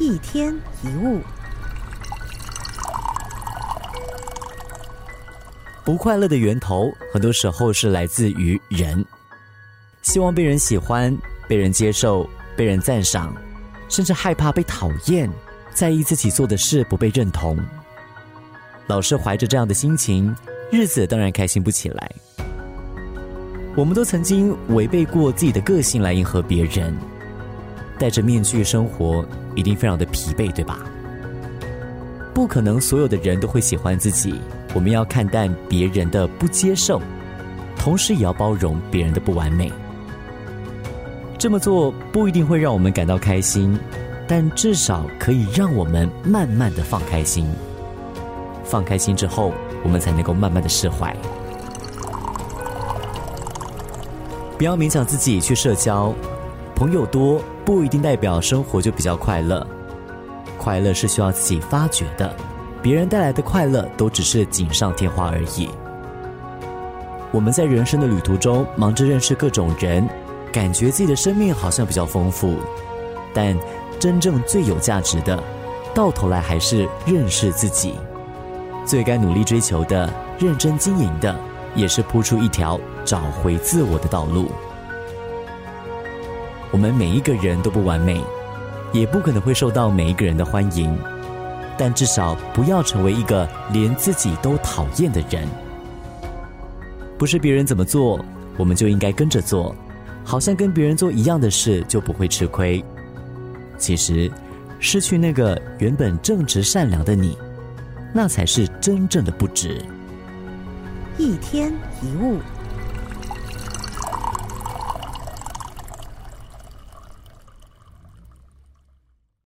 一天一物，不快乐的源头，很多时候是来自于人，希望被人喜欢、被人接受、被人赞赏，甚至害怕被讨厌，在意自己做的事不被认同。老是怀着这样的心情，日子当然开心不起来。我们都曾经违背过自己的个性来迎合别人。戴着面具生活，一定非常的疲惫，对吧？不可能所有的人都会喜欢自己，我们要看淡别人的不接受，同时也要包容别人的不完美。这么做不一定会让我们感到开心，但至少可以让我们慢慢的放开心。放开心之后，我们才能够慢慢的释怀。不要勉强自己去社交，朋友多。不一定代表生活就比较快乐，快乐是需要自己发掘的，别人带来的快乐都只是锦上添花而已。我们在人生的旅途中忙着认识各种人，感觉自己的生命好像比较丰富，但真正最有价值的，到头来还是认识自己。最该努力追求的、认真经营的，也是铺出一条找回自我的道路。我们每一个人都不完美，也不可能会受到每一个人的欢迎，但至少不要成为一个连自己都讨厌的人。不是别人怎么做，我们就应该跟着做，好像跟别人做一样的事就不会吃亏。其实，失去那个原本正直善良的你，那才是真正的不值。一天一物。